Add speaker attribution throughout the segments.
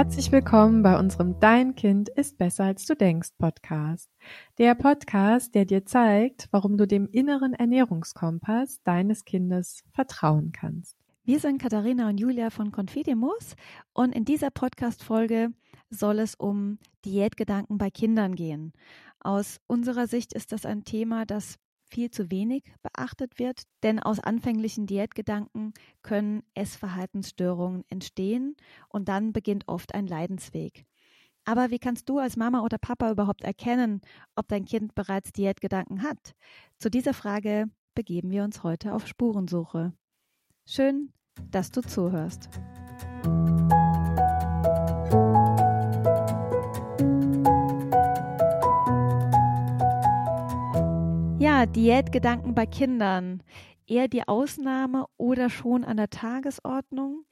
Speaker 1: Herzlich willkommen bei unserem Dein Kind ist besser als du denkst Podcast. Der Podcast, der dir zeigt, warum du dem inneren Ernährungskompass deines Kindes vertrauen kannst.
Speaker 2: Wir sind Katharina und Julia von Confidimus und in dieser Podcast-Folge soll es um Diätgedanken bei Kindern gehen. Aus unserer Sicht ist das ein Thema, das viel zu wenig beachtet wird, denn aus anfänglichen Diätgedanken können Essverhaltensstörungen entstehen und dann beginnt oft ein Leidensweg. Aber wie kannst du als Mama oder Papa überhaupt erkennen, ob dein Kind bereits Diätgedanken hat? Zu dieser Frage begeben wir uns heute auf Spurensuche. Schön, dass du zuhörst. Diätgedanken bei Kindern. Eher die Ausnahme oder schon an der Tagesordnung?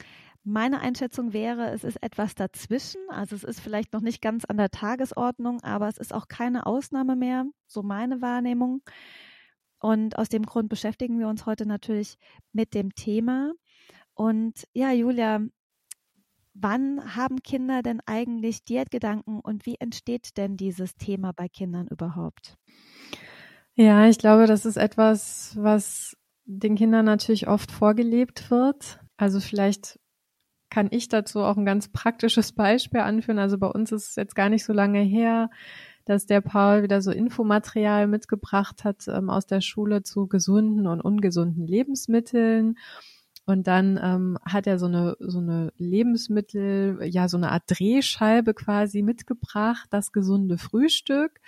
Speaker 2: Meine Einschätzung wäre, es ist etwas dazwischen. Also es ist vielleicht noch nicht ganz an der Tagesordnung, aber es ist auch keine Ausnahme mehr. So meine Wahrnehmung. Und aus dem Grund beschäftigen wir uns heute natürlich mit dem Thema. Und ja, Julia, wann haben Kinder denn eigentlich Diätgedanken und wie entsteht denn dieses Thema bei Kindern überhaupt?
Speaker 1: Ja, ich glaube, das ist etwas, was den Kindern natürlich oft vorgelebt wird. Also vielleicht kann ich dazu auch ein ganz praktisches Beispiel anführen. Also bei uns ist es jetzt gar nicht so lange her, dass der Paul wieder so Infomaterial mitgebracht hat ähm, aus der Schule zu gesunden und ungesunden Lebensmitteln. Und dann ähm, hat er so eine so eine Lebensmittel, ja so eine Art Drehscheibe quasi mitgebracht, das gesunde Frühstück.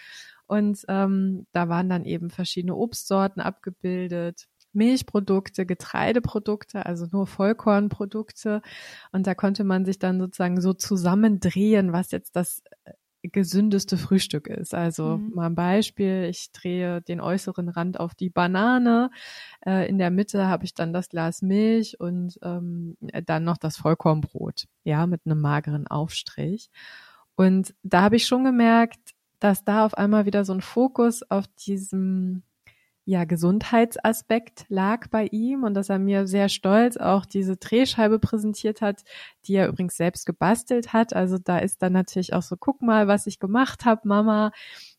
Speaker 1: Und ähm, da waren dann eben verschiedene Obstsorten abgebildet. Milchprodukte, Getreideprodukte, also nur Vollkornprodukte. Und da konnte man sich dann sozusagen so zusammendrehen, was jetzt das äh, gesündeste Frühstück ist. Also mhm. mal ein Beispiel, ich drehe den äußeren Rand auf die Banane, äh, in der Mitte habe ich dann das Glas Milch und ähm, dann noch das Vollkornbrot, ja, mit einem mageren Aufstrich. Und da habe ich schon gemerkt, dass da auf einmal wieder so ein Fokus auf diesem ja, Gesundheitsaspekt lag bei ihm und dass er mir sehr stolz auch diese Drehscheibe präsentiert hat, die er übrigens selbst gebastelt hat. Also da ist dann natürlich auch so, guck mal, was ich gemacht habe, Mama,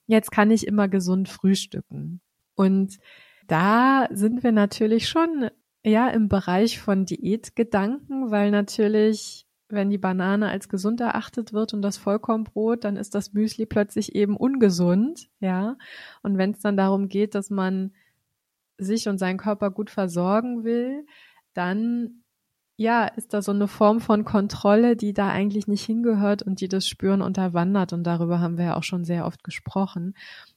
Speaker 1: jetzt kann ich immer gesund frühstücken. Und da sind wir natürlich schon ja im Bereich von Diätgedanken, weil natürlich wenn die Banane als gesund erachtet wird und das Vollkornbrot, dann ist das Müsli plötzlich eben ungesund, ja. Und wenn es dann darum geht, dass man sich und seinen Körper gut versorgen will, dann ja, ist da so eine Form von Kontrolle, die da eigentlich nicht hingehört und die das Spüren unterwandert. Und darüber haben wir ja auch schon sehr oft gesprochen.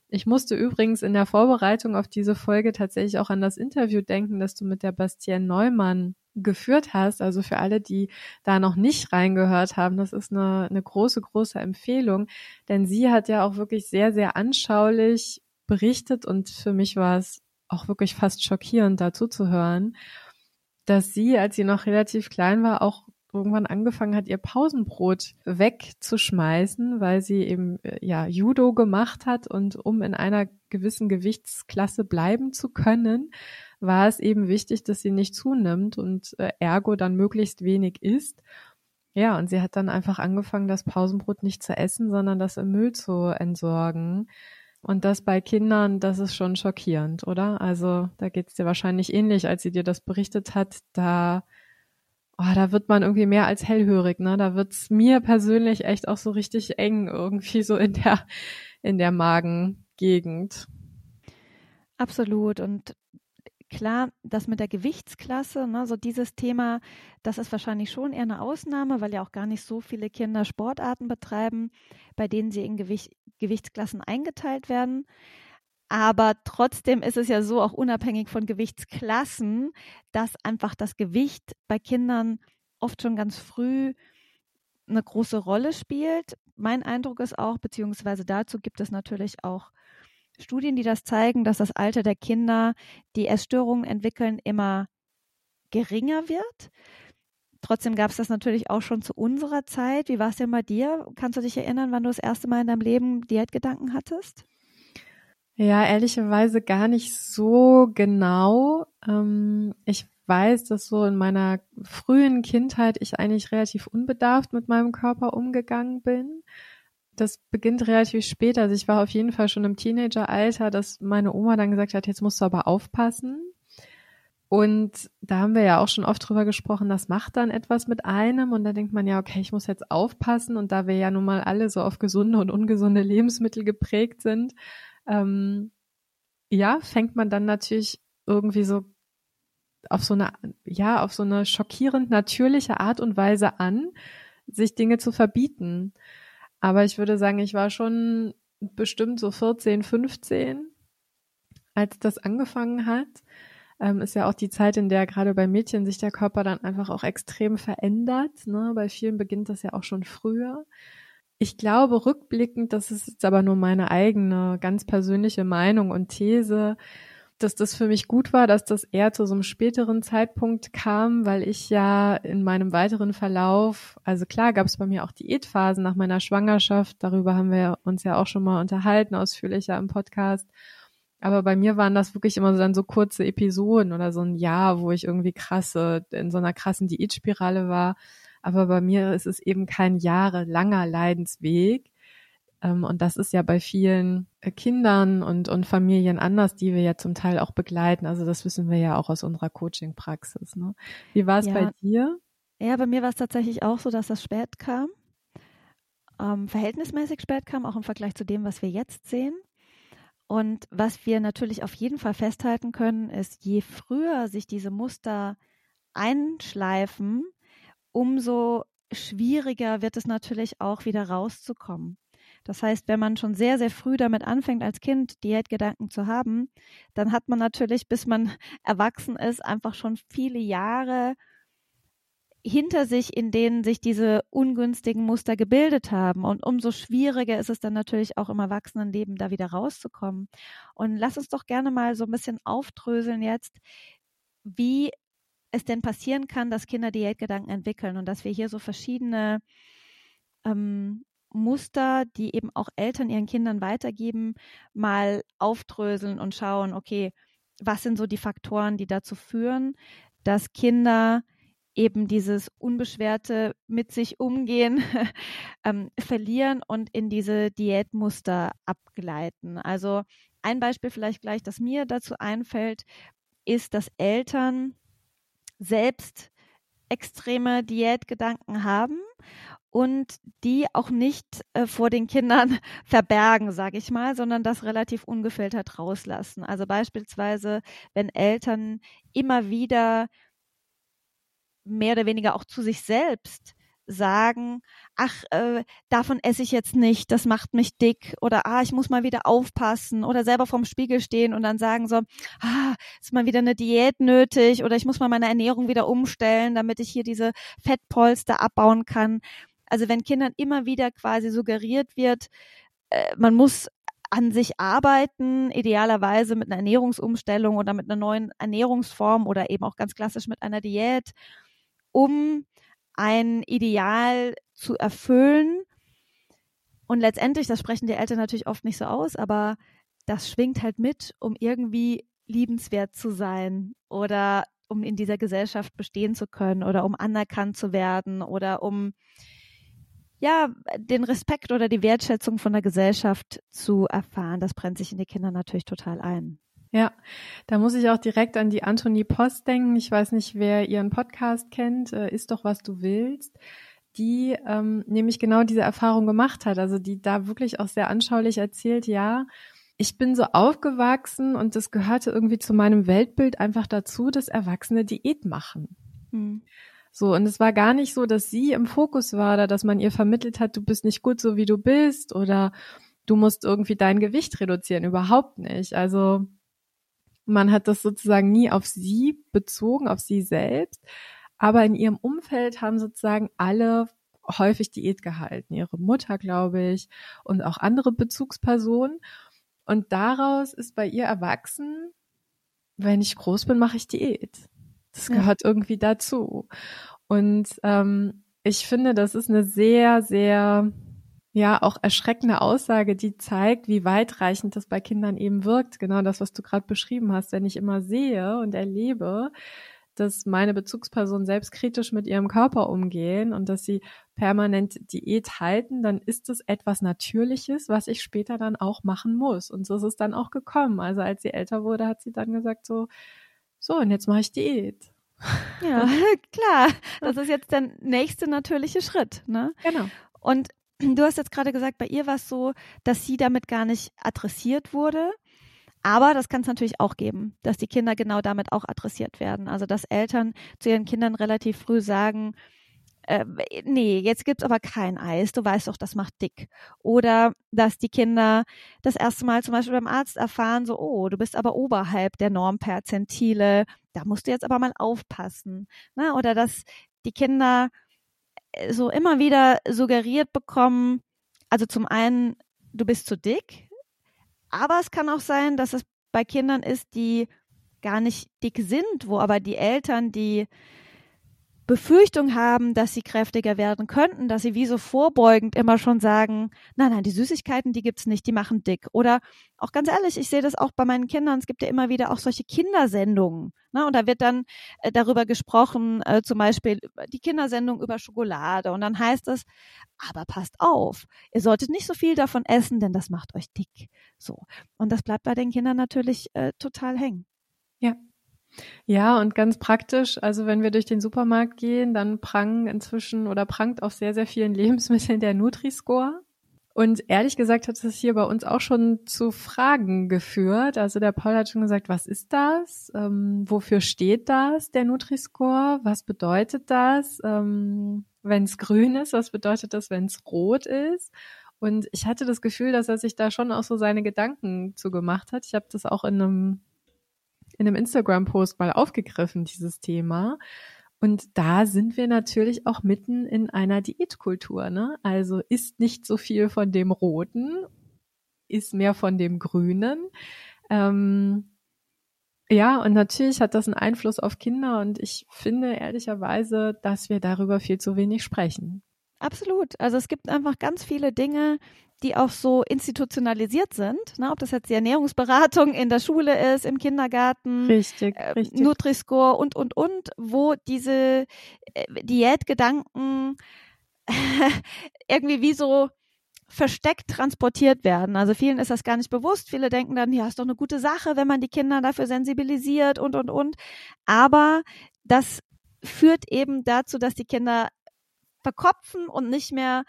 Speaker 1: Ich musste übrigens in der Vorbereitung auf diese Folge tatsächlich auch an das Interview denken, das du mit der Bastienne Neumann geführt hast. Also für alle, die da noch nicht reingehört haben, das ist eine, eine große, große Empfehlung. Denn sie hat ja auch wirklich sehr, sehr anschaulich berichtet und für mich war es auch wirklich fast schockierend dazu zu hören, dass sie, als sie noch relativ klein war, auch irgendwann angefangen hat, ihr Pausenbrot wegzuschmeißen, weil sie eben äh, ja Judo gemacht hat und um in einer gewissen Gewichtsklasse bleiben zu können, war es eben wichtig, dass sie nicht zunimmt und äh, ergo dann möglichst wenig isst. Ja, und sie hat dann einfach angefangen, das Pausenbrot nicht zu essen, sondern das im Müll zu entsorgen. Und das bei Kindern, das ist schon schockierend, oder? Also da geht es dir wahrscheinlich ähnlich, als sie dir das berichtet hat. Da oh, da wird man irgendwie mehr als hellhörig, ne? Da wird's mir persönlich echt auch so richtig eng irgendwie so in der in der Magengegend.
Speaker 2: Absolut und klar, das mit der Gewichtsklasse, ne, so dieses Thema, das ist wahrscheinlich schon eher eine Ausnahme, weil ja auch gar nicht so viele Kinder Sportarten betreiben, bei denen sie in Gewicht, Gewichtsklassen eingeteilt werden. Aber trotzdem ist es ja so, auch unabhängig von Gewichtsklassen, dass einfach das Gewicht bei Kindern oft schon ganz früh eine große Rolle spielt. Mein Eindruck ist auch, beziehungsweise dazu gibt es natürlich auch Studien, die das zeigen, dass das Alter der Kinder, die Essstörungen entwickeln, immer geringer wird. Trotzdem gab es das natürlich auch schon zu unserer Zeit. Wie war es denn bei dir? Kannst du dich erinnern, wann du das erste Mal in deinem Leben Diätgedanken hattest?
Speaker 1: Ja, ehrlicherweise gar nicht so genau. Ähm, ich weiß, dass so in meiner frühen Kindheit ich eigentlich relativ unbedarft mit meinem Körper umgegangen bin. Das beginnt relativ spät. Also ich war auf jeden Fall schon im Teenageralter, dass meine Oma dann gesagt hat, jetzt musst du aber aufpassen. Und da haben wir ja auch schon oft drüber gesprochen, das macht dann etwas mit einem und da denkt man ja, okay, ich muss jetzt aufpassen und da wir ja nun mal alle so auf gesunde und ungesunde Lebensmittel geprägt sind, ähm, ja, fängt man dann natürlich irgendwie so auf so eine, ja, auf so eine schockierend natürliche Art und Weise an, sich Dinge zu verbieten. Aber ich würde sagen, ich war schon bestimmt so 14, 15, als das angefangen hat. Ähm, ist ja auch die Zeit, in der gerade bei Mädchen sich der Körper dann einfach auch extrem verändert. Ne? Bei vielen beginnt das ja auch schon früher. Ich glaube rückblickend, das ist jetzt aber nur meine eigene ganz persönliche Meinung und These, dass das für mich gut war, dass das eher zu so einem späteren Zeitpunkt kam, weil ich ja in meinem weiteren Verlauf, also klar gab es bei mir auch Diätphasen nach meiner Schwangerschaft, darüber haben wir uns ja auch schon mal unterhalten, ausführlicher im Podcast. Aber bei mir waren das wirklich immer so dann so kurze Episoden oder so ein Jahr, wo ich irgendwie krasse, in so einer krassen Diätspirale war. Aber bei mir ist es eben kein jahrelanger Leidensweg. Ähm, und das ist ja bei vielen äh, Kindern und, und Familien anders, die wir ja zum Teil auch begleiten. Also das wissen wir ja auch aus unserer Coaching-Praxis. Ne? Wie war es ja. bei dir?
Speaker 2: Ja, bei mir war es tatsächlich auch so, dass das spät kam. Ähm, verhältnismäßig spät kam, auch im Vergleich zu dem, was wir jetzt sehen. Und was wir natürlich auf jeden Fall festhalten können, ist, je früher sich diese Muster einschleifen, umso schwieriger wird es natürlich auch wieder rauszukommen. Das heißt, wenn man schon sehr, sehr früh damit anfängt, als Kind Diätgedanken zu haben, dann hat man natürlich, bis man erwachsen ist, einfach schon viele Jahre hinter sich, in denen sich diese ungünstigen Muster gebildet haben. Und umso schwieriger ist es dann natürlich auch im Erwachsenenleben, da wieder rauszukommen. Und lass uns doch gerne mal so ein bisschen aufdröseln jetzt, wie es denn passieren kann, dass Kinder Diätgedanken entwickeln und dass wir hier so verschiedene ähm, Muster, die eben auch Eltern ihren Kindern weitergeben, mal aufdröseln und schauen, okay, was sind so die Faktoren, die dazu führen, dass Kinder eben dieses unbeschwerte mit sich umgehen ähm, verlieren und in diese Diätmuster abgleiten. Also ein Beispiel vielleicht gleich, das mir dazu einfällt, ist, dass Eltern selbst extreme Diätgedanken haben und die auch nicht äh, vor den Kindern verbergen, sage ich mal, sondern das relativ ungefiltert rauslassen. Also beispielsweise, wenn Eltern immer wieder mehr oder weniger auch zu sich selbst sagen, ach, äh, davon esse ich jetzt nicht, das macht mich dick oder ah, ich muss mal wieder aufpassen oder selber vorm Spiegel stehen und dann sagen so, ah, ist mal wieder eine Diät nötig oder ich muss mal meine Ernährung wieder umstellen, damit ich hier diese Fettpolster abbauen kann. Also wenn Kindern immer wieder quasi suggeriert wird, äh, man muss an sich arbeiten, idealerweise mit einer Ernährungsumstellung oder mit einer neuen Ernährungsform oder eben auch ganz klassisch mit einer Diät um ein Ideal zu erfüllen. Und letztendlich, das sprechen die Eltern natürlich oft nicht so aus, aber das schwingt halt mit, um irgendwie liebenswert zu sein oder um in dieser Gesellschaft bestehen zu können oder um anerkannt zu werden oder um ja, den Respekt oder die Wertschätzung von der Gesellschaft zu erfahren. Das brennt sich in die Kinder natürlich total ein.
Speaker 1: Ja, da muss ich auch direkt an die Anthony Post denken. Ich weiß nicht, wer ihren Podcast kennt, äh, ist doch was du willst, die ähm, nämlich genau diese Erfahrung gemacht hat. Also die da wirklich auch sehr anschaulich erzählt, ja, ich bin so aufgewachsen und das gehörte irgendwie zu meinem Weltbild einfach dazu, dass Erwachsene Diät machen. Hm. So, und es war gar nicht so, dass sie im Fokus war oder dass man ihr vermittelt hat, du bist nicht gut so wie du bist oder du musst irgendwie dein Gewicht reduzieren. Überhaupt nicht. Also man hat das sozusagen nie auf sie bezogen, auf sie selbst. Aber in ihrem Umfeld haben sozusagen alle häufig Diät gehalten. Ihre Mutter, glaube ich, und auch andere Bezugspersonen. Und daraus ist bei ihr erwachsen, wenn ich groß bin, mache ich Diät. Das gehört ja. irgendwie dazu. Und ähm, ich finde, das ist eine sehr, sehr ja auch erschreckende Aussage, die zeigt, wie weitreichend das bei Kindern eben wirkt. Genau das, was du gerade beschrieben hast. Wenn ich immer sehe und erlebe, dass meine Bezugspersonen selbstkritisch mit ihrem Körper umgehen und dass sie permanent Diät halten, dann ist es etwas Natürliches, was ich später dann auch machen muss. Und so ist es dann auch gekommen. Also als sie älter wurde, hat sie dann gesagt so, so, und jetzt mache ich Diät.
Speaker 2: Ja, klar. Das ist jetzt der nächste natürliche Schritt. Ne?
Speaker 1: Genau.
Speaker 2: Und du hast jetzt gerade gesagt, bei ihr war es so, dass sie damit gar nicht adressiert wurde. Aber das kann es natürlich auch geben, dass die Kinder genau damit auch adressiert werden. Also dass Eltern zu ihren Kindern relativ früh sagen, äh, nee, jetzt gibt's aber kein Eis, du weißt doch, das macht dick. Oder dass die Kinder das erste Mal zum Beispiel beim Arzt erfahren, so, oh, du bist aber oberhalb der Normperzentile, da musst du jetzt aber mal aufpassen. Ne? Oder dass die Kinder äh, so immer wieder suggeriert bekommen, also zum einen, du bist zu dick, aber es kann auch sein, dass es bei Kindern ist, die gar nicht dick sind, wo aber die Eltern die Befürchtung haben, dass sie kräftiger werden könnten, dass sie wie so vorbeugend immer schon sagen, nein, nein, die Süßigkeiten, die gibt's nicht, die machen dick. Oder auch ganz ehrlich, ich sehe das auch bei meinen Kindern, es gibt ja immer wieder auch solche Kindersendungen. Ne? Und da wird dann äh, darüber gesprochen, äh, zum Beispiel die Kindersendung über Schokolade. Und dann heißt es, aber passt auf, ihr solltet nicht so viel davon essen, denn das macht euch dick. So. Und das bleibt bei den Kindern natürlich äh, total hängen.
Speaker 1: Ja, ja, und ganz praktisch, also wenn wir durch den Supermarkt gehen, dann prangen inzwischen oder prangt auf sehr, sehr vielen Lebensmitteln der Nutri-Score. Und ehrlich gesagt hat es hier bei uns auch schon zu Fragen geführt. Also der Paul hat schon gesagt, was ist das? Ähm, wofür steht das, der Nutri-Score? Was bedeutet das, ähm, wenn es grün ist? Was bedeutet das, wenn es rot ist? Und ich hatte das Gefühl, dass er sich da schon auch so seine Gedanken zu gemacht hat. Ich habe das auch in einem in einem Instagram-Post mal aufgegriffen, dieses Thema. Und da sind wir natürlich auch mitten in einer Diätkultur. Ne? Also isst nicht so viel von dem Roten, isst mehr von dem Grünen. Ähm, ja, und natürlich hat das einen Einfluss auf Kinder und ich finde ehrlicherweise, dass wir darüber viel zu wenig sprechen.
Speaker 2: Absolut. Also es gibt einfach ganz viele Dinge, die auch so institutionalisiert sind, ne? ob das jetzt die Ernährungsberatung in der Schule ist, im Kindergarten,
Speaker 1: richtig, äh, richtig.
Speaker 2: Nutri-Score und, und, und, wo diese äh, Diätgedanken irgendwie wie so versteckt transportiert werden. Also vielen ist das gar nicht bewusst. Viele denken dann, ja, ist doch eine gute Sache, wenn man die Kinder dafür sensibilisiert und, und, und. Aber das führt eben dazu, dass die Kinder verkopfen und nicht mehr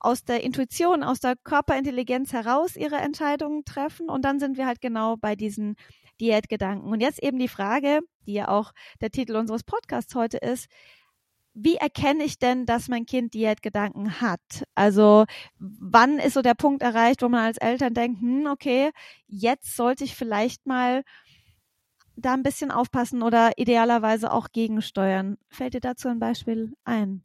Speaker 2: aus der Intuition, aus der Körperintelligenz heraus ihre Entscheidungen treffen. Und dann sind wir halt genau bei diesen Diätgedanken. Und jetzt eben die Frage, die ja auch der Titel unseres Podcasts heute ist, wie erkenne ich denn, dass mein Kind Diätgedanken hat? Also wann ist so der Punkt erreicht, wo man als Eltern denkt, hm, okay, jetzt sollte ich vielleicht mal da ein bisschen aufpassen oder idealerweise auch gegensteuern. Fällt dir dazu ein Beispiel ein?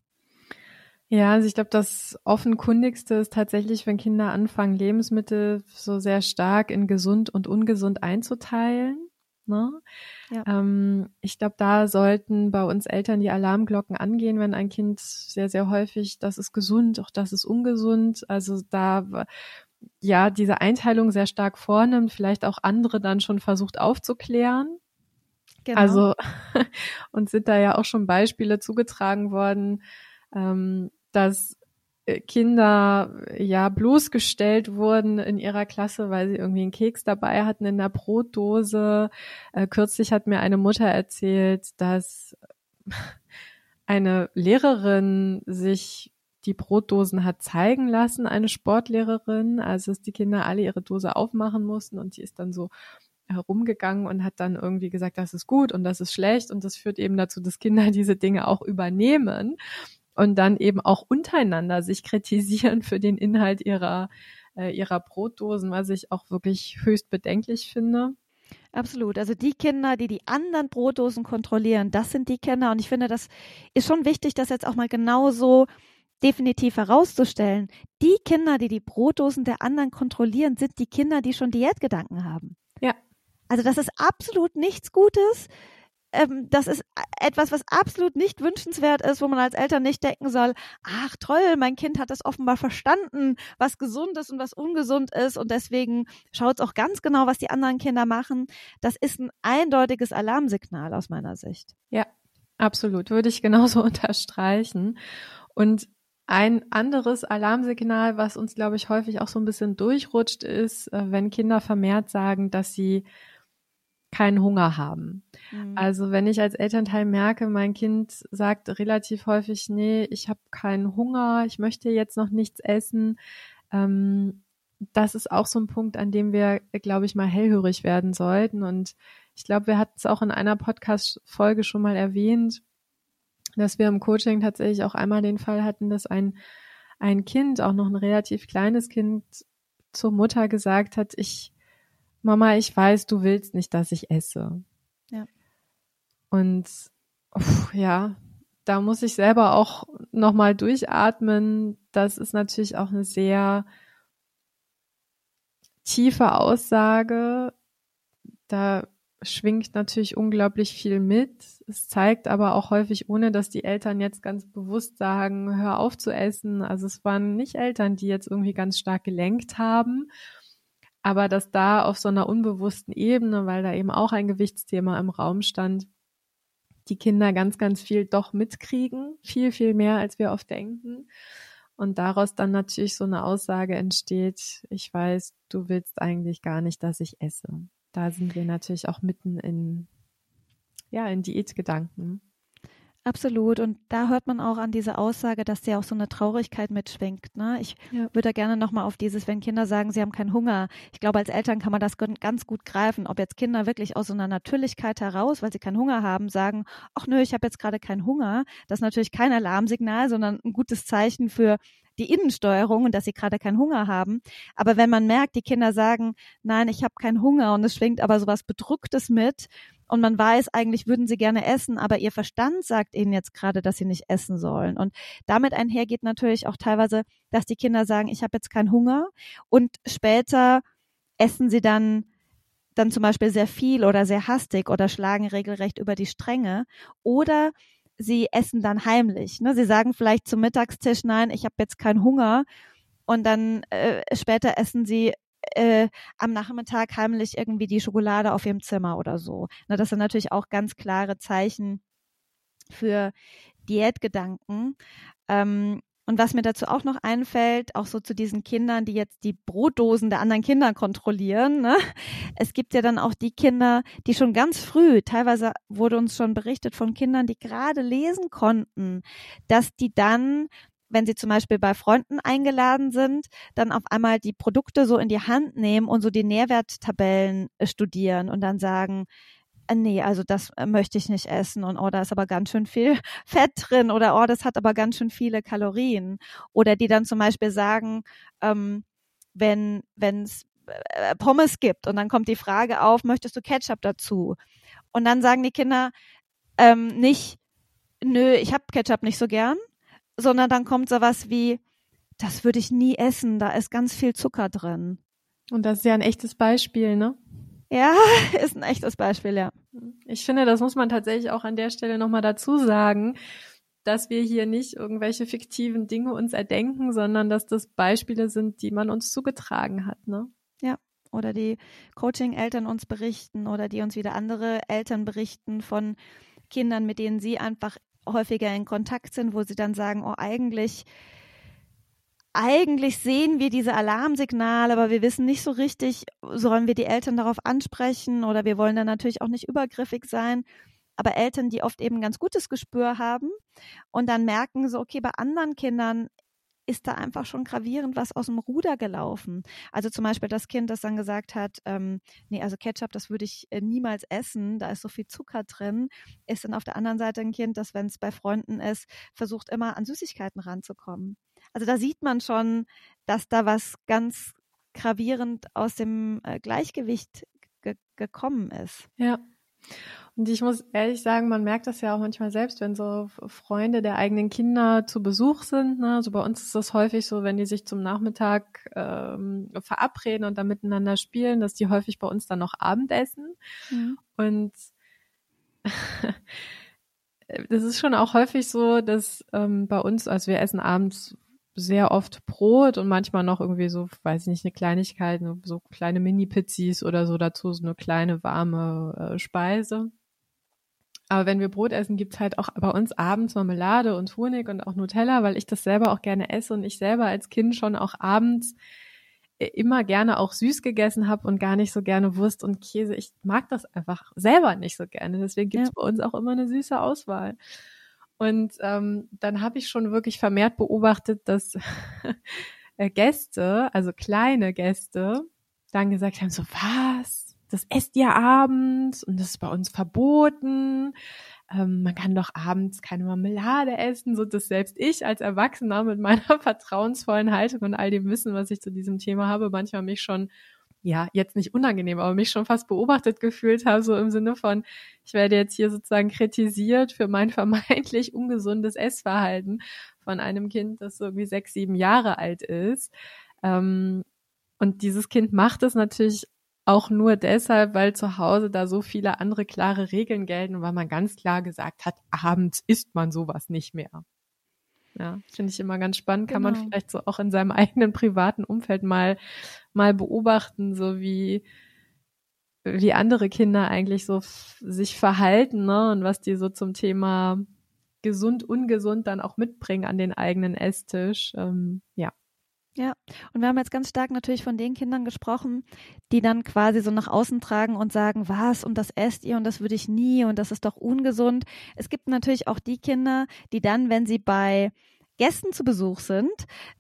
Speaker 1: Ja, also ich glaube, das offenkundigste ist tatsächlich, wenn Kinder anfangen, Lebensmittel so sehr stark in gesund und ungesund einzuteilen. Ne? Ja. Ähm, ich glaube, da sollten bei uns Eltern die Alarmglocken angehen, wenn ein Kind sehr, sehr häufig, das ist gesund, auch das ist ungesund. Also da ja diese Einteilung sehr stark vornimmt, vielleicht auch andere dann schon versucht aufzuklären. Genau. Also und sind da ja auch schon Beispiele zugetragen worden, ähm, dass äh, Kinder ja bloßgestellt wurden in ihrer Klasse, weil sie irgendwie einen Keks dabei hatten in der Brotdose. Äh, kürzlich hat mir eine Mutter erzählt, dass eine Lehrerin sich die Brotdosen hat zeigen lassen, eine Sportlehrerin, also dass die Kinder alle ihre Dose aufmachen mussten und die ist dann so herumgegangen und hat dann irgendwie gesagt, das ist gut und das ist schlecht und das führt eben dazu, dass Kinder diese Dinge auch übernehmen und dann eben auch untereinander sich kritisieren für den Inhalt ihrer, äh, ihrer Brotdosen, was ich auch wirklich höchst bedenklich finde.
Speaker 2: Absolut. Also die Kinder, die die anderen Brotdosen kontrollieren, das sind die Kinder. Und ich finde, das ist schon wichtig, das jetzt auch mal genauso definitiv herauszustellen. Die Kinder, die die Brotdosen der anderen kontrollieren, sind die Kinder, die schon Diätgedanken haben.
Speaker 1: Ja.
Speaker 2: Also das ist absolut nichts Gutes ähm, das ist etwas, was absolut nicht wünschenswert ist, wo man als Eltern nicht denken soll, ach toll, mein Kind hat das offenbar verstanden, was gesund ist und was ungesund ist und deswegen schaut es auch ganz genau, was die anderen Kinder machen. Das ist ein eindeutiges Alarmsignal aus meiner Sicht.
Speaker 1: Ja, Absolut, würde ich genauso unterstreichen. Und ein anderes Alarmsignal, was uns, glaube ich, häufig auch so ein bisschen durchrutscht, ist, äh, wenn Kinder vermehrt sagen, dass sie keinen Hunger haben. Mhm. Also wenn ich als Elternteil merke, mein Kind sagt relativ häufig, nee, ich habe keinen Hunger, ich möchte jetzt noch nichts essen, ähm, das ist auch so ein Punkt, an dem wir, glaube ich, mal hellhörig werden sollten. Und ich glaube, wir hatten es auch in einer Podcast-Folge schon mal erwähnt, dass wir im Coaching tatsächlich auch einmal den Fall hatten, dass ein, ein Kind, auch noch ein relativ kleines Kind, zur Mutter gesagt hat, ich, Mama, ich weiß, du willst nicht, dass ich esse. Ja. Und uff, ja, da muss ich selber auch nochmal durchatmen. Das ist natürlich auch eine sehr tiefe Aussage. Da schwingt natürlich unglaublich viel mit. Es zeigt aber auch häufig, ohne dass die Eltern jetzt ganz bewusst sagen, hör auf zu essen. Also es waren nicht Eltern, die jetzt irgendwie ganz stark gelenkt haben, aber dass da auf so einer unbewussten Ebene, weil da eben auch ein Gewichtsthema im Raum stand, die Kinder ganz, ganz viel doch mitkriegen, viel, viel mehr, als wir oft denken. Und daraus dann natürlich so eine Aussage entsteht, ich weiß, du willst eigentlich gar nicht, dass ich esse. Da sind wir natürlich auch mitten in, ja, in Diätgedanken.
Speaker 2: Absolut. Und da hört man auch an dieser Aussage, dass ja auch so eine Traurigkeit mitschwingt. Ne? Ich ja. würde da gerne nochmal auf dieses, wenn Kinder sagen, sie haben keinen Hunger. Ich glaube, als Eltern kann man das ganz gut greifen. Ob jetzt Kinder wirklich aus so einer Natürlichkeit heraus, weil sie keinen Hunger haben, sagen, ach nö, ich habe jetzt gerade keinen Hunger. Das ist natürlich kein Alarmsignal, sondern ein gutes Zeichen für die Innensteuerung und dass sie gerade keinen Hunger haben. Aber wenn man merkt, die Kinder sagen, nein, ich habe keinen Hunger und es schwingt aber sowas Bedrücktes mit, und man weiß, eigentlich würden sie gerne essen, aber ihr Verstand sagt ihnen jetzt gerade, dass sie nicht essen sollen. Und damit einhergeht natürlich auch teilweise, dass die Kinder sagen, ich habe jetzt keinen Hunger und später essen sie dann dann zum Beispiel sehr viel oder sehr hastig oder schlagen regelrecht über die Stränge oder sie essen dann heimlich. Ne? Sie sagen vielleicht zum Mittagstisch, nein, ich habe jetzt keinen Hunger und dann äh, später essen sie äh, am Nachmittag heimlich irgendwie die Schokolade auf ihrem Zimmer oder so. Na, das sind natürlich auch ganz klare Zeichen für Diätgedanken. Ähm, und was mir dazu auch noch einfällt, auch so zu diesen Kindern, die jetzt die Brotdosen der anderen Kinder kontrollieren. Ne? Es gibt ja dann auch die Kinder, die schon ganz früh, teilweise wurde uns schon berichtet von Kindern, die gerade lesen konnten, dass die dann wenn sie zum Beispiel bei Freunden eingeladen sind, dann auf einmal die Produkte so in die Hand nehmen und so die Nährwerttabellen äh, studieren und dann sagen, äh, nee, also das äh, möchte ich nicht essen und oh, da ist aber ganz schön viel Fett drin oder oh, das hat aber ganz schön viele Kalorien. Oder die dann zum Beispiel sagen, ähm, wenn es Pommes gibt und dann kommt die Frage auf, möchtest du Ketchup dazu? Und dann sagen die Kinder ähm, nicht, nö, ich habe Ketchup nicht so gern, sondern dann kommt sowas wie, das würde ich nie essen, da ist ganz viel Zucker drin.
Speaker 1: Und das ist ja ein echtes Beispiel, ne?
Speaker 2: Ja, ist ein echtes Beispiel, ja.
Speaker 1: Ich finde, das muss man tatsächlich auch an der Stelle nochmal dazu sagen, dass wir hier nicht irgendwelche fiktiven Dinge uns erdenken, sondern dass das Beispiele sind, die man uns zugetragen hat, ne?
Speaker 2: Ja. Oder die Coaching-Eltern uns berichten oder die uns wieder andere Eltern berichten von Kindern, mit denen sie einfach häufiger in Kontakt sind, wo sie dann sagen, oh, eigentlich, eigentlich sehen wir diese Alarmsignale, aber wir wissen nicht so richtig, sollen wir die Eltern darauf ansprechen oder wir wollen dann natürlich auch nicht übergriffig sein. Aber Eltern, die oft eben ganz gutes Gespür haben und dann merken so, okay, bei anderen Kindern ist da einfach schon gravierend was aus dem Ruder gelaufen. Also zum Beispiel das Kind, das dann gesagt hat, ähm, nee, also Ketchup, das würde ich äh, niemals essen, da ist so viel Zucker drin, ist dann auf der anderen Seite ein Kind, das, wenn es bei Freunden ist, versucht immer an Süßigkeiten ranzukommen. Also da sieht man schon, dass da was ganz gravierend aus dem äh, Gleichgewicht ge gekommen ist.
Speaker 1: Ja. Und ich muss ehrlich sagen, man merkt das ja auch manchmal selbst, wenn so Freunde der eigenen Kinder zu Besuch sind. Ne? Also bei uns ist das häufig so, wenn die sich zum Nachmittag ähm, verabreden und dann miteinander spielen, dass die häufig bei uns dann noch Abendessen. Mhm. Und das ist schon auch häufig so, dass ähm, bei uns, also wir essen abends sehr oft Brot und manchmal noch irgendwie so, weiß ich nicht, eine Kleinigkeit, so kleine Mini-Pizzis oder so dazu, so eine kleine warme äh, Speise. Aber wenn wir Brot essen, gibt's halt auch bei uns abends Marmelade und Honig und auch Nutella, weil ich das selber auch gerne esse und ich selber als Kind schon auch abends äh, immer gerne auch süß gegessen habe und gar nicht so gerne Wurst und Käse. Ich mag das einfach selber nicht so gerne. Deswegen gibt's ja. bei uns auch immer eine süße Auswahl. Und ähm, dann habe ich schon wirklich vermehrt beobachtet, dass äh, Gäste, also kleine Gäste, dann gesagt haben, so was? das esst ihr abends und das ist bei uns verboten. Ähm, man kann doch abends keine Marmelade essen, so dass selbst ich als Erwachsener mit meiner vertrauensvollen Haltung und all dem Wissen, was ich zu diesem Thema habe, manchmal mich schon ja, jetzt nicht unangenehm, aber mich schon fast beobachtet gefühlt habe, so im Sinne von, ich werde jetzt hier sozusagen kritisiert für mein vermeintlich ungesundes Essverhalten von einem Kind, das so irgendwie sechs, sieben Jahre alt ist. Ähm, und dieses Kind macht es natürlich auch nur deshalb, weil zu Hause da so viele andere klare Regeln gelten, weil man ganz klar gesagt hat, abends isst man sowas nicht mehr. Ja, finde ich immer ganz spannend. Kann genau. man vielleicht so auch in seinem eigenen privaten Umfeld mal, mal beobachten, so wie, wie andere Kinder eigentlich so sich verhalten, ne, und was die so zum Thema gesund, ungesund dann auch mitbringen an den eigenen Esstisch. Ähm, ja,
Speaker 2: ja, und wir haben jetzt ganz stark natürlich von den Kindern gesprochen, die dann quasi so nach außen tragen und sagen, was und das esst ihr und das würde ich nie und das ist doch ungesund. Es gibt natürlich auch die Kinder, die dann, wenn sie bei Gästen zu Besuch sind,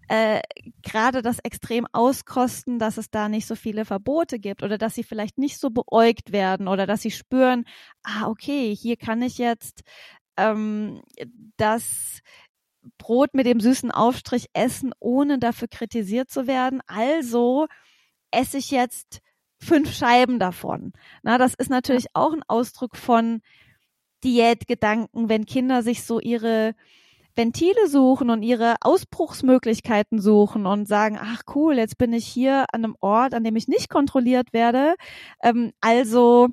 Speaker 2: äh, gerade das extrem auskosten, dass es da nicht so viele Verbote gibt oder dass sie vielleicht nicht so beäugt werden oder dass sie spüren, ah, okay, hier kann ich jetzt ähm, das Brot mit dem süßen Aufstrich essen, ohne dafür kritisiert zu werden. Also esse ich jetzt fünf Scheiben davon. Na, das ist natürlich auch ein Ausdruck von Diätgedanken, wenn Kinder sich so ihre Ventile suchen und ihre Ausbruchsmöglichkeiten suchen und sagen, ach cool, jetzt bin ich hier an einem Ort, an dem ich nicht kontrolliert werde. Ähm, also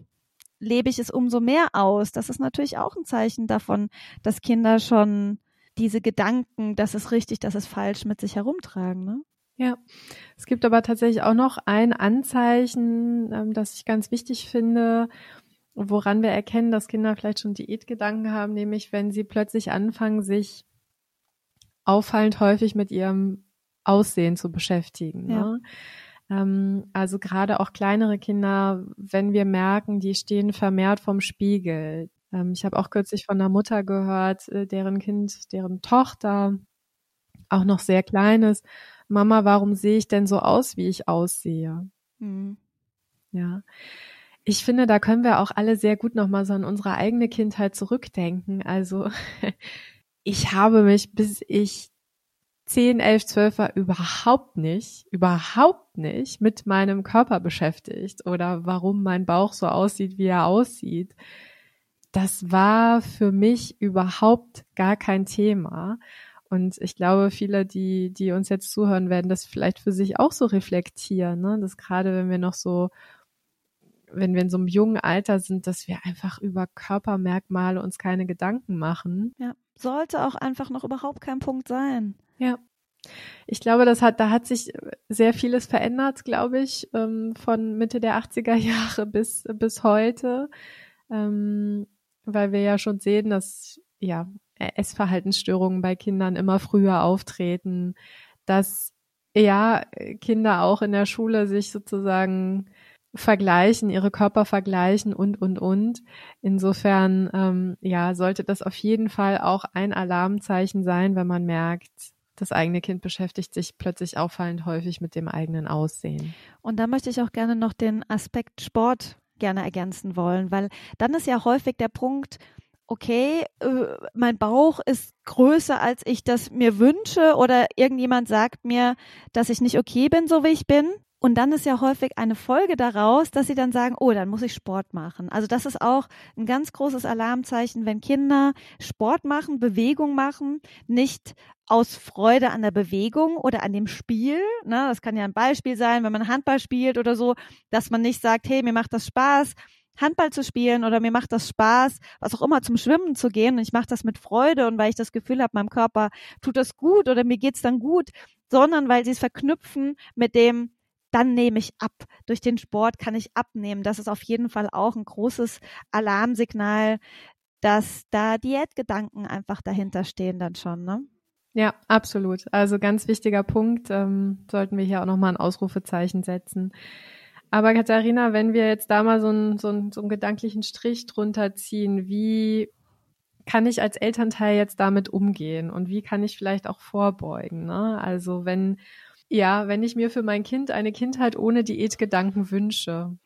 Speaker 2: lebe ich es umso mehr aus. Das ist natürlich auch ein Zeichen davon, dass Kinder schon diese Gedanken, das ist richtig, das ist falsch, mit sich herumtragen. Ne?
Speaker 1: Ja, es gibt aber tatsächlich auch noch ein Anzeichen, ähm, das ich ganz wichtig finde, woran wir erkennen, dass Kinder vielleicht schon Diätgedanken haben, nämlich wenn sie plötzlich anfangen, sich auffallend häufig mit ihrem Aussehen zu beschäftigen. Ja. Ne? Ähm, also gerade auch kleinere Kinder, wenn wir merken, die stehen vermehrt vom Spiegel, ähm, ich habe auch kürzlich von einer Mutter gehört, äh, deren Kind, deren Tochter auch noch sehr klein ist. Mama, warum sehe ich denn so aus, wie ich aussehe? Mhm. Ja. Ich finde, da können wir auch alle sehr gut nochmal so an unsere eigene Kindheit zurückdenken. Also ich habe mich, bis ich 10, 11, 12 war, überhaupt nicht, überhaupt nicht mit meinem Körper beschäftigt oder warum mein Bauch so aussieht, wie er aussieht das war für mich überhaupt gar kein Thema. Und ich glaube, viele, die, die uns jetzt zuhören, werden das vielleicht für sich auch so reflektieren, ne? dass gerade wenn wir noch so, wenn wir in so einem jungen Alter sind, dass wir einfach über Körpermerkmale uns keine Gedanken machen.
Speaker 2: Ja, sollte auch einfach noch überhaupt kein Punkt sein.
Speaker 1: Ja. Ich glaube, das hat, da hat sich sehr vieles verändert, glaube ich, ähm, von Mitte der 80er Jahre bis, bis heute. Ähm, weil wir ja schon sehen, dass ja Essverhaltensstörungen bei Kindern immer früher auftreten, dass ja Kinder auch in der Schule sich sozusagen vergleichen, ihre Körper vergleichen und und und. Insofern ähm, ja sollte das auf jeden Fall auch ein Alarmzeichen sein, wenn man merkt, das eigene Kind beschäftigt sich plötzlich auffallend häufig mit dem eigenen Aussehen.
Speaker 2: Und da möchte ich auch gerne noch den Aspekt Sport gerne ergänzen wollen, weil dann ist ja häufig der Punkt, okay, äh, mein Bauch ist größer, als ich das mir wünsche oder irgendjemand sagt mir, dass ich nicht okay bin, so wie ich bin. Und dann ist ja häufig eine Folge daraus, dass sie dann sagen, oh, dann muss ich Sport machen. Also das ist auch ein ganz großes Alarmzeichen, wenn Kinder Sport machen, Bewegung machen, nicht aus Freude an der Bewegung oder an dem Spiel. Ne? Das kann ja ein Beispiel sein, wenn man Handball spielt oder so, dass man nicht sagt, hey, mir macht das Spaß, Handball zu spielen oder mir macht das Spaß, was auch immer, zum Schwimmen zu gehen und ich mache das mit Freude und weil ich das Gefühl habe, meinem Körper tut das gut oder mir geht's dann gut, sondern weil sie es verknüpfen mit dem, dann nehme ich ab. Durch den Sport kann ich abnehmen. Das ist auf jeden Fall auch ein großes Alarmsignal, dass da Diätgedanken einfach dahinter stehen dann schon, ne?
Speaker 1: Ja, absolut. Also ganz wichtiger Punkt, ähm, sollten wir hier auch nochmal ein Ausrufezeichen setzen. Aber Katharina, wenn wir jetzt da mal so einen, so einen, so einen gedanklichen Strich drunter ziehen, wie kann ich als Elternteil jetzt damit umgehen und wie kann ich vielleicht auch vorbeugen? Ne? Also wenn, ja, wenn ich mir für mein Kind eine Kindheit ohne Diätgedanken wünsche.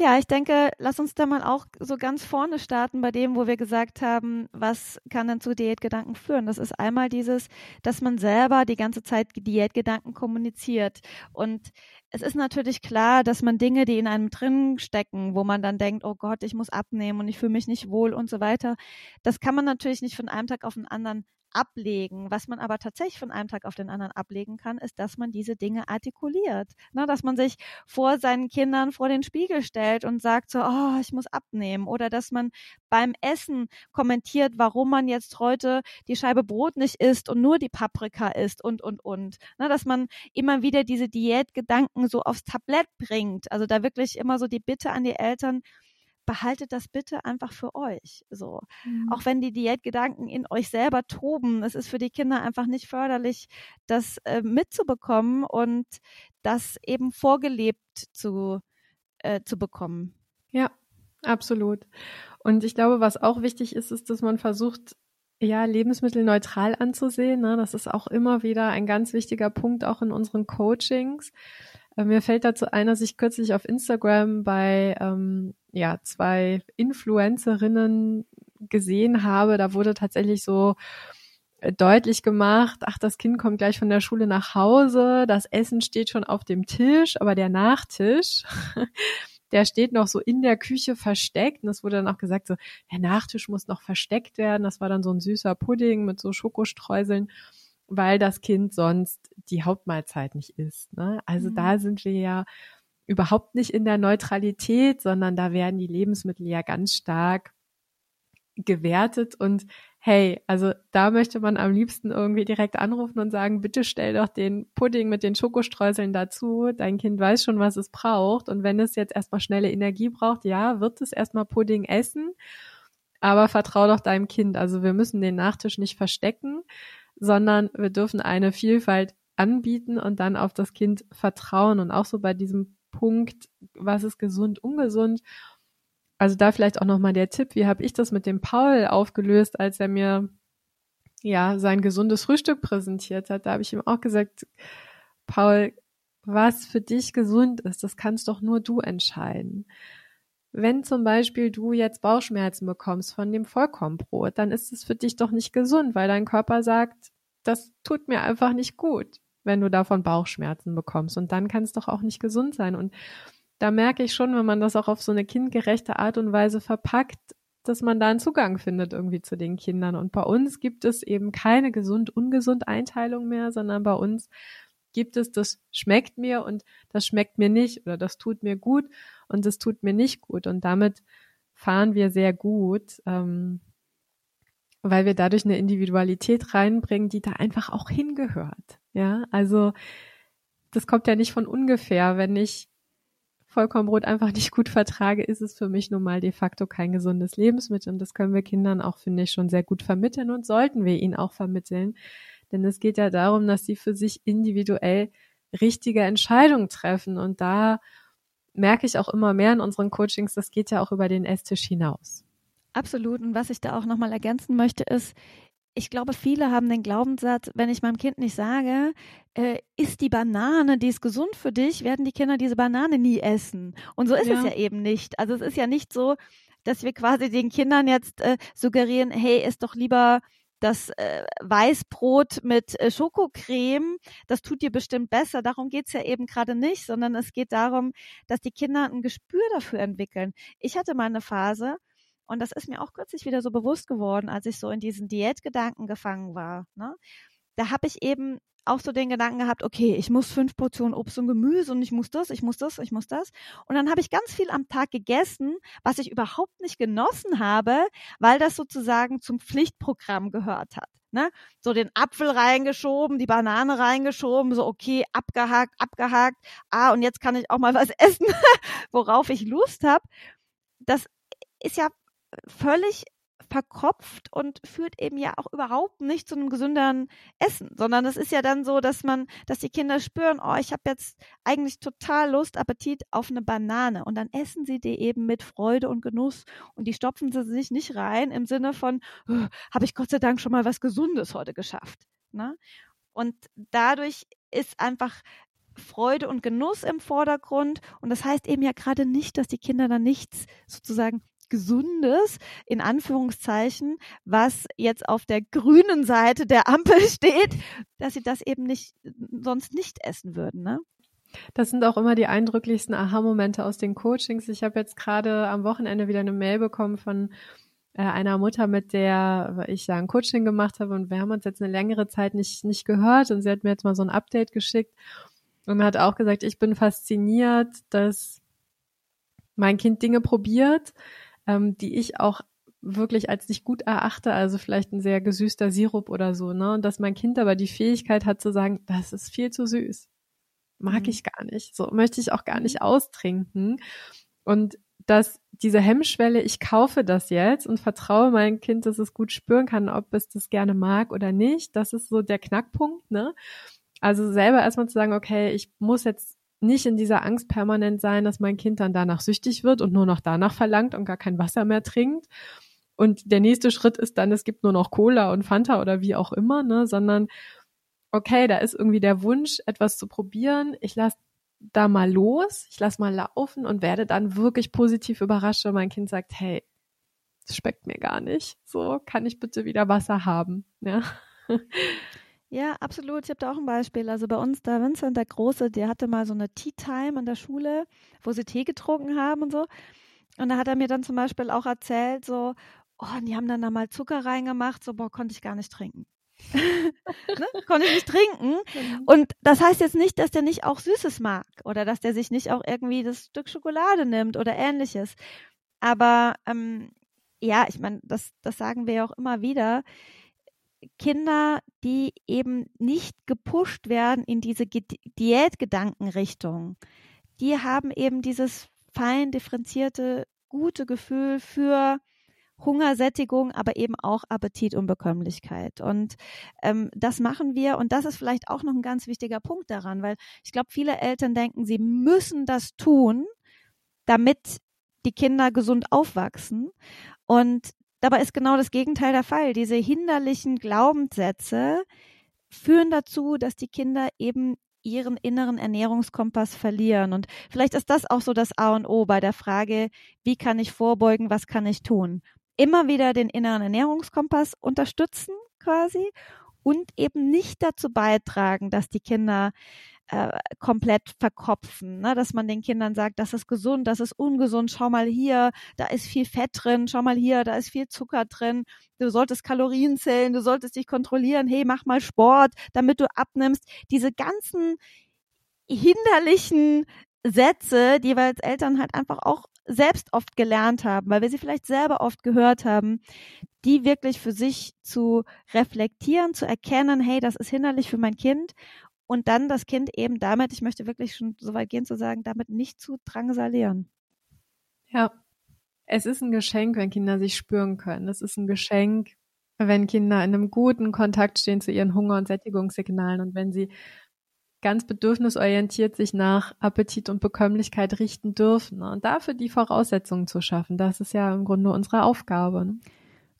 Speaker 2: Ja, ich denke, lass uns da mal auch so ganz vorne starten bei dem, wo wir gesagt haben, was kann dann zu Diätgedanken führen. Das ist einmal dieses, dass man selber die ganze Zeit Diätgedanken kommuniziert. Und es ist natürlich klar, dass man Dinge, die in einem drin stecken, wo man dann denkt, oh Gott, ich muss abnehmen und ich fühle mich nicht wohl und so weiter, das kann man natürlich nicht von einem Tag auf den anderen ablegen. Was man aber tatsächlich von einem Tag auf den anderen ablegen kann, ist, dass man diese Dinge artikuliert. Ne? Dass man sich vor seinen Kindern vor den Spiegel stellt und sagt so, oh, ich muss abnehmen. Oder dass man beim Essen kommentiert, warum man jetzt heute die Scheibe Brot nicht isst und nur die Paprika isst und, und, und. Ne? Dass man immer wieder diese Diätgedanken so aufs Tablett bringt. Also da wirklich immer so die Bitte an die Eltern, behaltet das bitte einfach für euch. So. Mhm. Auch wenn die Diätgedanken in euch selber toben, es ist für die Kinder einfach nicht förderlich, das äh, mitzubekommen und das eben vorgelebt zu, äh, zu bekommen.
Speaker 1: Ja, absolut. Und ich glaube, was auch wichtig ist, ist, dass man versucht, ja, Lebensmittel neutral anzusehen. Ne? Das ist auch immer wieder ein ganz wichtiger Punkt, auch in unseren Coachings. Äh, mir fällt dazu ein, dass ich kürzlich auf Instagram bei ähm, ja, zwei Influencerinnen gesehen habe. Da wurde tatsächlich so äh, deutlich gemacht, ach, das Kind kommt gleich von der Schule nach Hause, das Essen steht schon auf dem Tisch, aber der Nachtisch, der steht noch so in der Küche versteckt. Und es wurde dann auch gesagt, so, der Nachtisch muss noch versteckt werden. Das war dann so ein süßer Pudding mit so Schokostreuseln weil das Kind sonst die Hauptmahlzeit nicht isst. Ne? Also mhm. da sind wir ja überhaupt nicht in der Neutralität, sondern da werden die Lebensmittel ja ganz stark gewertet und hey, also da möchte man am liebsten irgendwie direkt anrufen und sagen, bitte stell doch den Pudding mit den Schokostreuseln dazu. Dein Kind weiß schon, was es braucht. Und wenn es jetzt erstmal schnelle Energie braucht, ja, wird es erstmal Pudding essen. Aber vertrau doch deinem Kind. Also wir müssen den Nachtisch nicht verstecken, sondern wir dürfen eine Vielfalt anbieten und dann auf das Kind vertrauen und auch so bei diesem Punkt, was ist gesund, ungesund. Also da vielleicht auch nochmal der Tipp, wie habe ich das mit dem Paul aufgelöst, als er mir ja sein gesundes Frühstück präsentiert hat. Da habe ich ihm auch gesagt, Paul, was für dich gesund ist, das kannst doch nur du entscheiden. Wenn zum Beispiel du jetzt Bauchschmerzen bekommst von dem Vollkornbrot, dann ist es für dich doch nicht gesund, weil dein Körper sagt, das tut mir einfach nicht gut, wenn du davon Bauchschmerzen bekommst. Und dann kann es doch auch nicht gesund sein. Und da merke ich schon, wenn man das auch auf so eine kindgerechte Art und Weise verpackt, dass man da einen Zugang findet irgendwie zu den Kindern. Und bei uns gibt es eben keine gesund-ungesund Einteilung mehr, sondern bei uns gibt es, das schmeckt mir und das schmeckt mir nicht oder das tut mir gut und das tut mir nicht gut. Und damit fahren wir sehr gut, ähm, weil wir dadurch eine Individualität reinbringen, die da einfach auch hingehört. Ja, also das kommt ja nicht von ungefähr. Wenn ich Vollkornbrot einfach nicht gut vertrage, ist es für mich nun mal de facto kein gesundes Lebensmittel. Und das können wir Kindern auch, finde ich, schon sehr gut vermitteln und sollten wir ihnen auch vermitteln, denn es geht ja darum, dass sie für sich individuell richtige Entscheidungen treffen. Und da merke ich auch immer mehr in unseren Coachings, das geht ja auch über den Esstisch hinaus.
Speaker 2: Absolut. Und was ich da auch nochmal ergänzen möchte, ist, ich glaube, viele haben den Glaubenssatz, wenn ich meinem Kind nicht sage, äh, isst die Banane, die ist gesund für dich, werden die Kinder diese Banane nie essen. Und so ist ja. es ja eben nicht. Also es ist ja nicht so, dass wir quasi den Kindern jetzt äh, suggerieren, hey, isst doch lieber das äh, Weißbrot mit äh, Schokocreme, das tut dir bestimmt besser. Darum geht's ja eben gerade nicht, sondern es geht darum, dass die Kinder ein Gespür dafür entwickeln. Ich hatte mal eine Phase, und das ist mir auch kürzlich wieder so bewusst geworden, als ich so in diesen Diätgedanken gefangen war. Ne? Da habe ich eben auch so den Gedanken gehabt, okay, ich muss fünf Portionen Obst und Gemüse und ich muss das, ich muss das, ich muss das. Und dann habe ich ganz viel am Tag gegessen, was ich überhaupt nicht genossen habe, weil das sozusagen zum Pflichtprogramm gehört hat. Ne? So den Apfel reingeschoben, die Banane reingeschoben, so okay, abgehakt, abgehakt. Ah, und jetzt kann ich auch mal was essen, worauf ich Lust habe. Das ist ja völlig verkopft und führt eben ja auch überhaupt nicht zu einem gesünderen Essen, sondern es ist ja dann so, dass man, dass die Kinder spüren, oh, ich habe jetzt eigentlich total Lust, Appetit auf eine Banane und dann essen sie die eben mit Freude und Genuss und die stopfen sie sich nicht rein im Sinne von, oh, habe ich Gott sei Dank schon mal was Gesundes heute geschafft. Ne? Und dadurch ist einfach Freude und Genuss im Vordergrund. Und das heißt eben ja gerade nicht, dass die Kinder dann nichts sozusagen Gesundes, in Anführungszeichen, was jetzt auf der grünen Seite der Ampel steht, dass sie das eben nicht, sonst nicht essen würden, ne?
Speaker 1: Das sind auch immer die eindrücklichsten Aha-Momente aus den Coachings. Ich habe jetzt gerade am Wochenende wieder eine Mail bekommen von äh, einer Mutter, mit der ich ja ein Coaching gemacht habe und wir haben uns jetzt eine längere Zeit nicht, nicht gehört und sie hat mir jetzt mal so ein Update geschickt und hat auch gesagt, ich bin fasziniert, dass mein Kind Dinge probiert, ähm, die ich auch wirklich als nicht gut erachte, also vielleicht ein sehr gesüßter Sirup oder so, ne? Und dass mein Kind aber die Fähigkeit hat zu sagen, das ist viel zu süß. Mag mhm. ich gar nicht. So möchte ich auch gar nicht mhm. austrinken. Und dass diese Hemmschwelle, ich kaufe das jetzt und vertraue meinem Kind, dass es gut spüren kann, ob es das gerne mag oder nicht, das ist so der Knackpunkt, ne? Also selber erstmal zu sagen, okay, ich muss jetzt nicht in dieser Angst permanent sein, dass mein Kind dann danach süchtig wird und nur noch danach verlangt und gar kein Wasser mehr trinkt. Und der nächste Schritt ist dann, es gibt nur noch Cola und Fanta oder wie auch immer, ne, sondern okay, da ist irgendwie der Wunsch, etwas zu probieren. Ich lasse da mal los, ich lasse mal laufen und werde dann wirklich positiv überrascht, wenn mein Kind sagt, hey, das schmeckt mir gar nicht. So, kann ich bitte wieder Wasser haben? Ja.
Speaker 2: Ja, absolut. Ich habe da auch ein Beispiel. Also bei uns, der Vincent, der Große, der hatte mal so eine Tea Time in der Schule, wo sie Tee getrunken haben und so. Und da hat er mir dann zum Beispiel auch erzählt, so, oh, und die haben dann da mal Zucker reingemacht, so, boah, konnte ich gar nicht trinken. ne? Konnte ich nicht trinken. Mhm. Und das heißt jetzt nicht, dass der nicht auch Süßes mag oder dass der sich nicht auch irgendwie das Stück Schokolade nimmt oder ähnliches. Aber ähm, ja, ich meine, das, das sagen wir ja auch immer wieder. Kinder, die eben nicht gepusht werden in diese Diätgedankenrichtung, die haben eben dieses fein differenzierte, gute Gefühl für Hungersättigung, aber eben auch Appetit und Bekömmlichkeit. Und ähm, das machen wir. Und das ist vielleicht auch noch ein ganz wichtiger Punkt daran, weil ich glaube, viele Eltern denken, sie müssen das tun, damit die Kinder gesund aufwachsen. Und Dabei ist genau das Gegenteil der Fall. Diese hinderlichen Glaubenssätze führen dazu, dass die Kinder eben ihren inneren Ernährungskompass verlieren. Und vielleicht ist das auch so das A und O bei der Frage, wie kann ich vorbeugen, was kann ich tun? Immer wieder den inneren Ernährungskompass unterstützen quasi und eben nicht dazu beitragen, dass die Kinder äh, komplett verkopfen, ne? dass man den Kindern sagt, das ist gesund, das ist ungesund, schau mal hier, da ist viel Fett drin, schau mal hier, da ist viel Zucker drin, du solltest Kalorien zählen, du solltest dich kontrollieren, hey, mach mal Sport, damit du abnimmst. Diese ganzen hinderlichen Sätze, die wir als Eltern halt einfach auch selbst oft gelernt haben, weil wir sie vielleicht selber oft gehört haben, die wirklich für sich zu reflektieren, zu erkennen, hey, das ist hinderlich für mein Kind und dann das Kind eben damit, ich möchte wirklich schon so weit gehen zu sagen, damit nicht zu drangsalieren.
Speaker 1: Ja, es ist ein Geschenk, wenn Kinder sich spüren können. Es ist ein Geschenk, wenn Kinder in einem guten Kontakt stehen zu ihren Hunger- und Sättigungssignalen und wenn sie ganz bedürfnisorientiert sich nach Appetit und Bekömmlichkeit richten dürfen. Und dafür die Voraussetzungen zu schaffen, das ist ja im Grunde unsere Aufgabe. Ne?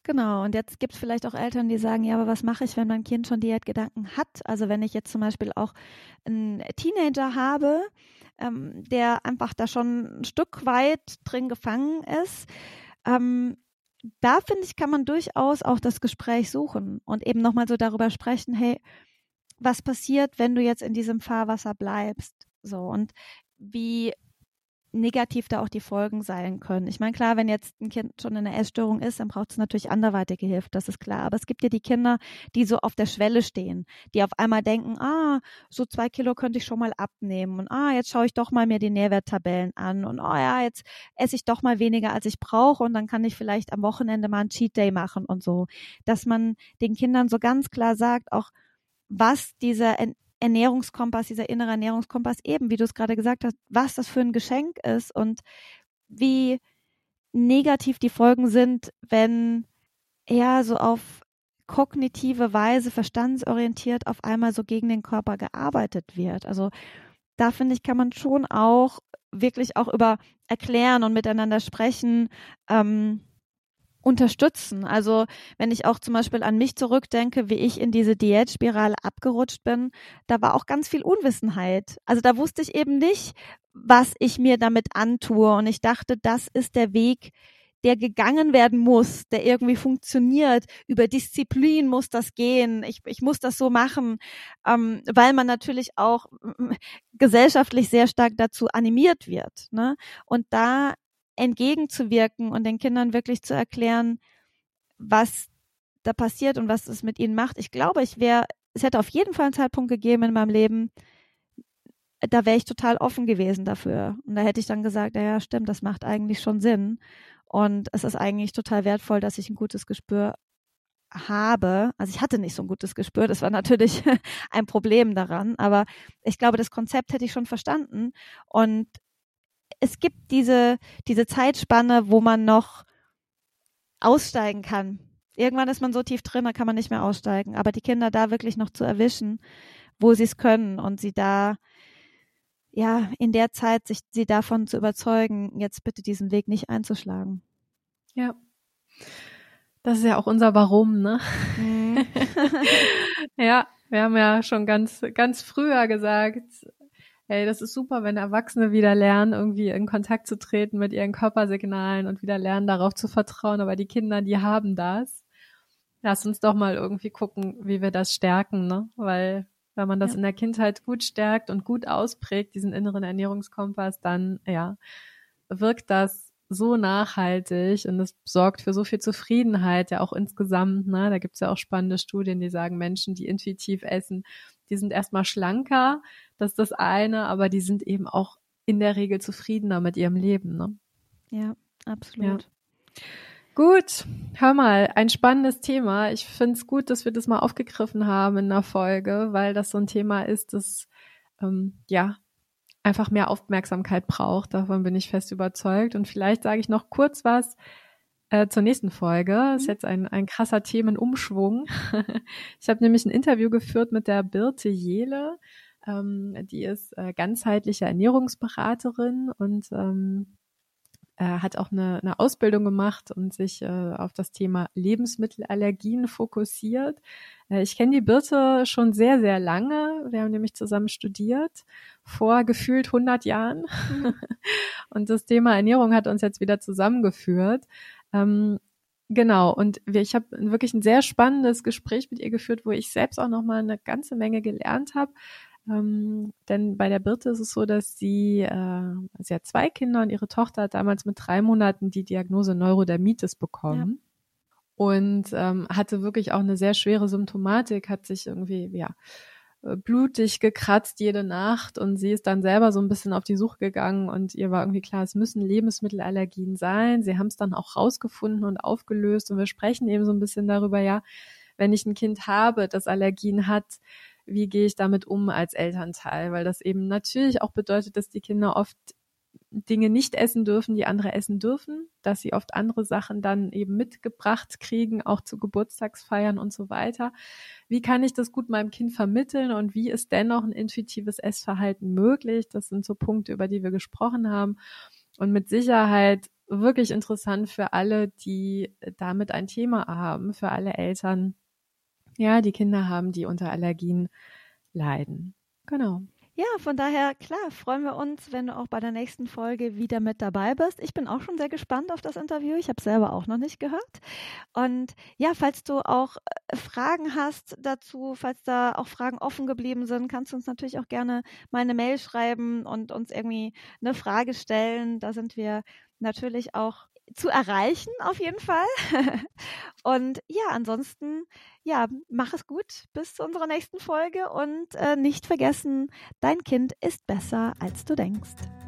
Speaker 2: Genau, und jetzt gibt es vielleicht auch Eltern, die sagen, ja, aber was mache ich, wenn mein Kind schon Diätgedanken hat? Also wenn ich jetzt zum Beispiel auch einen Teenager habe, ähm, der einfach da schon ein Stück weit drin gefangen ist, ähm, da finde ich, kann man durchaus auch das Gespräch suchen und eben nochmal so darüber sprechen, hey, was passiert, wenn du jetzt in diesem Fahrwasser bleibst? So, und wie negativ da auch die Folgen sein können. Ich meine, klar, wenn jetzt ein Kind schon in einer Essstörung ist, dann braucht es natürlich anderweitige Hilfe, das ist klar. Aber es gibt ja die Kinder, die so auf der Schwelle stehen, die auf einmal denken, ah, so zwei Kilo könnte ich schon mal abnehmen und ah, jetzt schaue ich doch mal mir die Nährwerttabellen an und oh ja, jetzt esse ich doch mal weniger, als ich brauche und dann kann ich vielleicht am Wochenende mal einen Cheat Day machen und so. Dass man den Kindern so ganz klar sagt, auch was dieser Ernährungskompass, dieser innere Ernährungskompass eben, wie du es gerade gesagt hast, was das für ein Geschenk ist und wie negativ die Folgen sind, wenn eher so auf kognitive Weise, verstandesorientiert auf einmal so gegen den Körper gearbeitet wird. Also da finde ich, kann man schon auch wirklich auch über erklären und miteinander sprechen, ähm, unterstützen. Also wenn ich auch zum Beispiel an mich zurückdenke, wie ich in diese Diätspirale abgerutscht bin, da war auch ganz viel Unwissenheit. Also da wusste ich eben nicht, was ich mir damit antue. Und ich dachte, das ist der Weg, der gegangen werden muss, der irgendwie funktioniert. Über Disziplin muss das gehen. Ich, ich muss das so machen, ähm, weil man natürlich auch äh, gesellschaftlich sehr stark dazu animiert wird. Ne? Und da entgegenzuwirken und den Kindern wirklich zu erklären, was da passiert und was es mit ihnen macht. Ich glaube, ich wäre, es hätte auf jeden Fall einen Zeitpunkt gegeben in meinem Leben, da wäre ich total offen gewesen dafür. Und da hätte ich dann gesagt, ja, stimmt, das macht eigentlich schon Sinn. Und es ist eigentlich total wertvoll, dass ich ein gutes Gespür habe. Also ich hatte nicht so ein gutes Gespür. Das war natürlich ein Problem daran. Aber ich glaube, das Konzept hätte ich schon verstanden. Und es gibt diese, diese Zeitspanne, wo man noch aussteigen kann. Irgendwann ist man so tief drin, da kann man nicht mehr aussteigen. Aber die Kinder da wirklich noch zu erwischen, wo sie es können und sie da, ja, in der Zeit sich sie davon zu überzeugen, jetzt bitte diesen Weg nicht einzuschlagen.
Speaker 1: Ja. Das ist ja auch unser Warum, ne? Mhm. ja, wir haben ja schon ganz, ganz früher gesagt, Hey, das ist super, wenn Erwachsene wieder lernen, irgendwie in Kontakt zu treten mit ihren Körpersignalen und wieder lernen, darauf zu vertrauen. Aber die Kinder, die haben das. Lass uns doch mal irgendwie gucken, wie wir das stärken, ne? Weil wenn man das ja. in der Kindheit gut stärkt und gut ausprägt, diesen inneren Ernährungskompass, dann ja, wirkt das so nachhaltig und es sorgt für so viel Zufriedenheit, ja auch insgesamt. Ne? Da gibt's ja auch spannende Studien, die sagen, Menschen, die intuitiv essen, die sind erstmal schlanker, das ist das eine, aber die sind eben auch in der Regel zufriedener mit ihrem Leben. Ne?
Speaker 2: Ja, absolut.
Speaker 1: Ja. Gut, hör mal, ein spannendes Thema. Ich finde es gut, dass wir das mal aufgegriffen haben in einer Folge, weil das so ein Thema ist, das ähm, ja einfach mehr Aufmerksamkeit braucht. Davon bin ich fest überzeugt. Und vielleicht sage ich noch kurz was äh, zur nächsten Folge. Das ist mhm. jetzt ein, ein krasser Themenumschwung. ich habe nämlich ein Interview geführt mit der Birte Jele. Ähm, die ist äh, ganzheitliche Ernährungsberaterin und ähm, äh, hat auch eine, eine Ausbildung gemacht und sich äh, auf das Thema Lebensmittelallergien fokussiert. Äh, ich kenne die Birte schon sehr, sehr lange. Wir haben nämlich zusammen studiert, vor gefühlt 100 Jahren. Mhm. und das Thema Ernährung hat uns jetzt wieder zusammengeführt. Ähm, Genau, und wir, ich habe wirklich ein sehr spannendes Gespräch mit ihr geführt, wo ich selbst auch nochmal eine ganze Menge gelernt habe. Ähm, denn bei der Birte ist es so, dass sie, äh, sie hat zwei Kinder und ihre Tochter hat damals mit drei Monaten die Diagnose Neurodermitis bekommen. Ja. Und ähm, hatte wirklich auch eine sehr schwere Symptomatik, hat sich irgendwie, ja, äh, blutig gekratzt jede Nacht und sie ist dann selber so ein bisschen auf die Suche gegangen und ihr war irgendwie klar, es müssen Lebensmittelallergien sein. Sie haben es dann auch rausgefunden und aufgelöst und wir sprechen eben so ein bisschen darüber, ja, wenn ich ein Kind habe, das Allergien hat, wie gehe ich damit um als Elternteil? Weil das eben natürlich auch bedeutet, dass die Kinder oft Dinge nicht essen dürfen, die andere essen dürfen, dass sie oft andere Sachen dann eben mitgebracht kriegen, auch zu Geburtstagsfeiern und so weiter. Wie kann ich das gut meinem Kind vermitteln und wie ist dennoch ein intuitives Essverhalten möglich? Das sind so Punkte, über die wir gesprochen haben. Und mit Sicherheit wirklich interessant für alle, die damit ein Thema haben, für alle Eltern, ja, die Kinder haben, die unter Allergien leiden. Genau.
Speaker 2: Ja, von daher, klar, freuen wir uns, wenn du auch bei der nächsten Folge wieder mit dabei bist. Ich bin auch schon sehr gespannt auf das Interview. Ich habe selber auch noch nicht gehört. Und ja, falls du auch äh, Fragen hast dazu, falls da auch Fragen offen geblieben sind, kannst du uns natürlich auch gerne mal eine Mail schreiben und uns irgendwie eine Frage stellen. Da sind wir natürlich auch zu erreichen, auf jeden Fall. und ja, ansonsten, ja, mach es gut bis zu unserer nächsten Folge und äh, nicht vergessen, dein Kind ist besser, als du denkst.